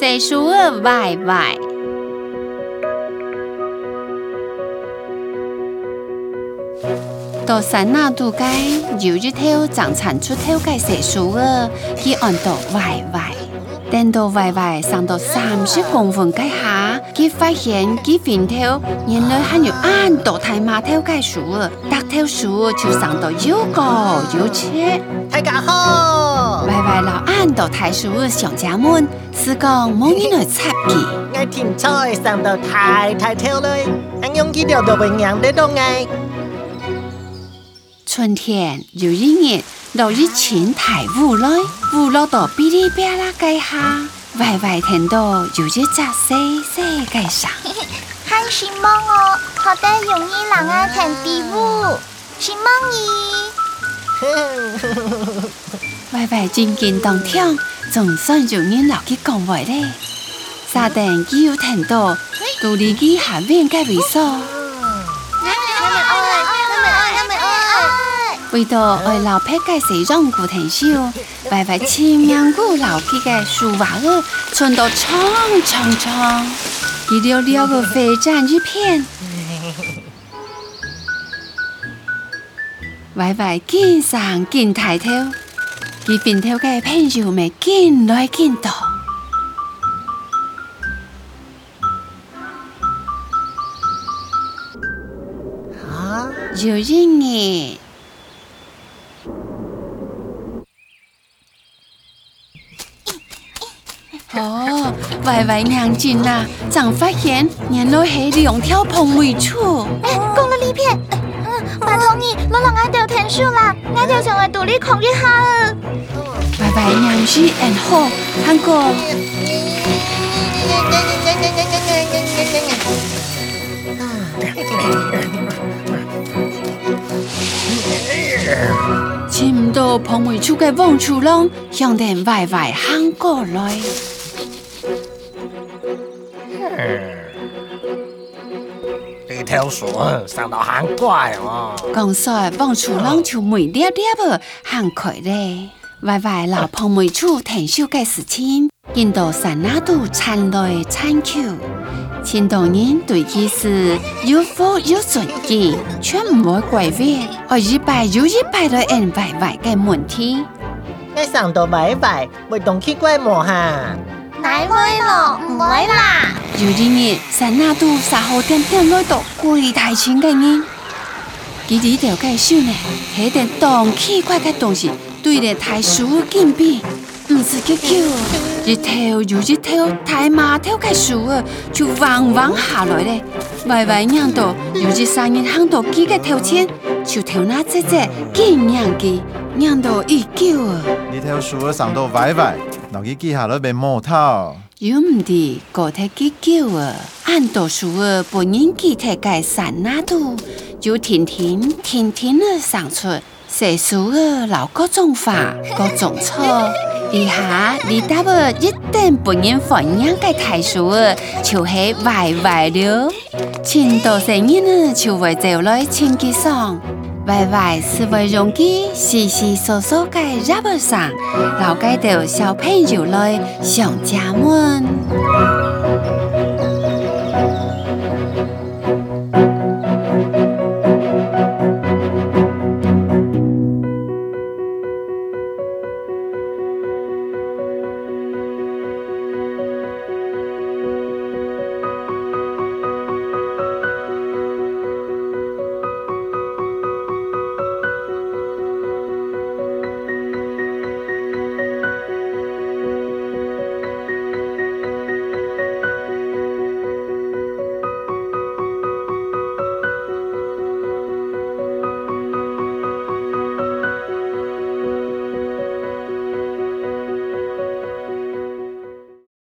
销售额 YY，到三月度街，有一条增长出头的销售额，给按到 YY，等到 YY 上到三十公分个下。佮发现佮坟头原来还有岸大台码头街树，大条树就上到又高又切，大家伙！喂喂，老岸大台树上家门，是工冇人来拆的。俺田菜上到太台头嘞，俺用佮条做蚊娘的东挨。春天有一年，落雨晴台雾嘞，雾落到噼里啪啦盖下。歪歪疼道就只在世世界上，很 羡哦，好得容易人啊成地主，羡慕你。外外晶晶洞天总算容易留起讲话嘞，沙田只有天道，独立机下面该位数，为到外老拍介西装古天修。外外青阳古老街个书娃儿，村道长长长，一溜溜的飞展一片。外外金山金抬头，一边头的朋友们金来金到。啊，有人呢。哦，歪歪娘亲呐，怎发现年老系两条棚尾处？哎，讲到呢片，马同意，我让俺条天树啦，俺条就会独立控制好。歪歪娘亲 a 好，喊哥。哎哎哎哎哎哎哎哎哎哎哎哎哎哎哎哎哎这条船上到很乖哦，刚才王处浪就问点点不，很快的。外外老婆没处停修的事情，见到山那度残雷残桥，青岛人对起是又苦又尊敬，却唔会怪怨，而一排又一排的人外外的问题。该上到外外会动起怪魔哈。奶奶，了，不会了。有二日，神那都沙河点点来到贵大村个呢。记者条解说呢，那点动奇怪个东西对那大树根边，唔是叫叫。一跳又一跳，抬马跳个树啊，就弯弯下来嘞。歪歪两多，有只三人行到几个偷钱，就跳那只只，见两记，两到一救啊。你条树啊，上到歪歪。老几记下来别木头。有唔得个体机构啊，按读书啊，本人具体该算哪度？就天天天天的上出，写书啊，老各种犯 各种错，以下你大不一定本人放养该题书啊，就系坏坏了。前多少年呢，就为这来成绩上。歪歪思维容机，细细索索介日不散，老街道小朋友来上家门。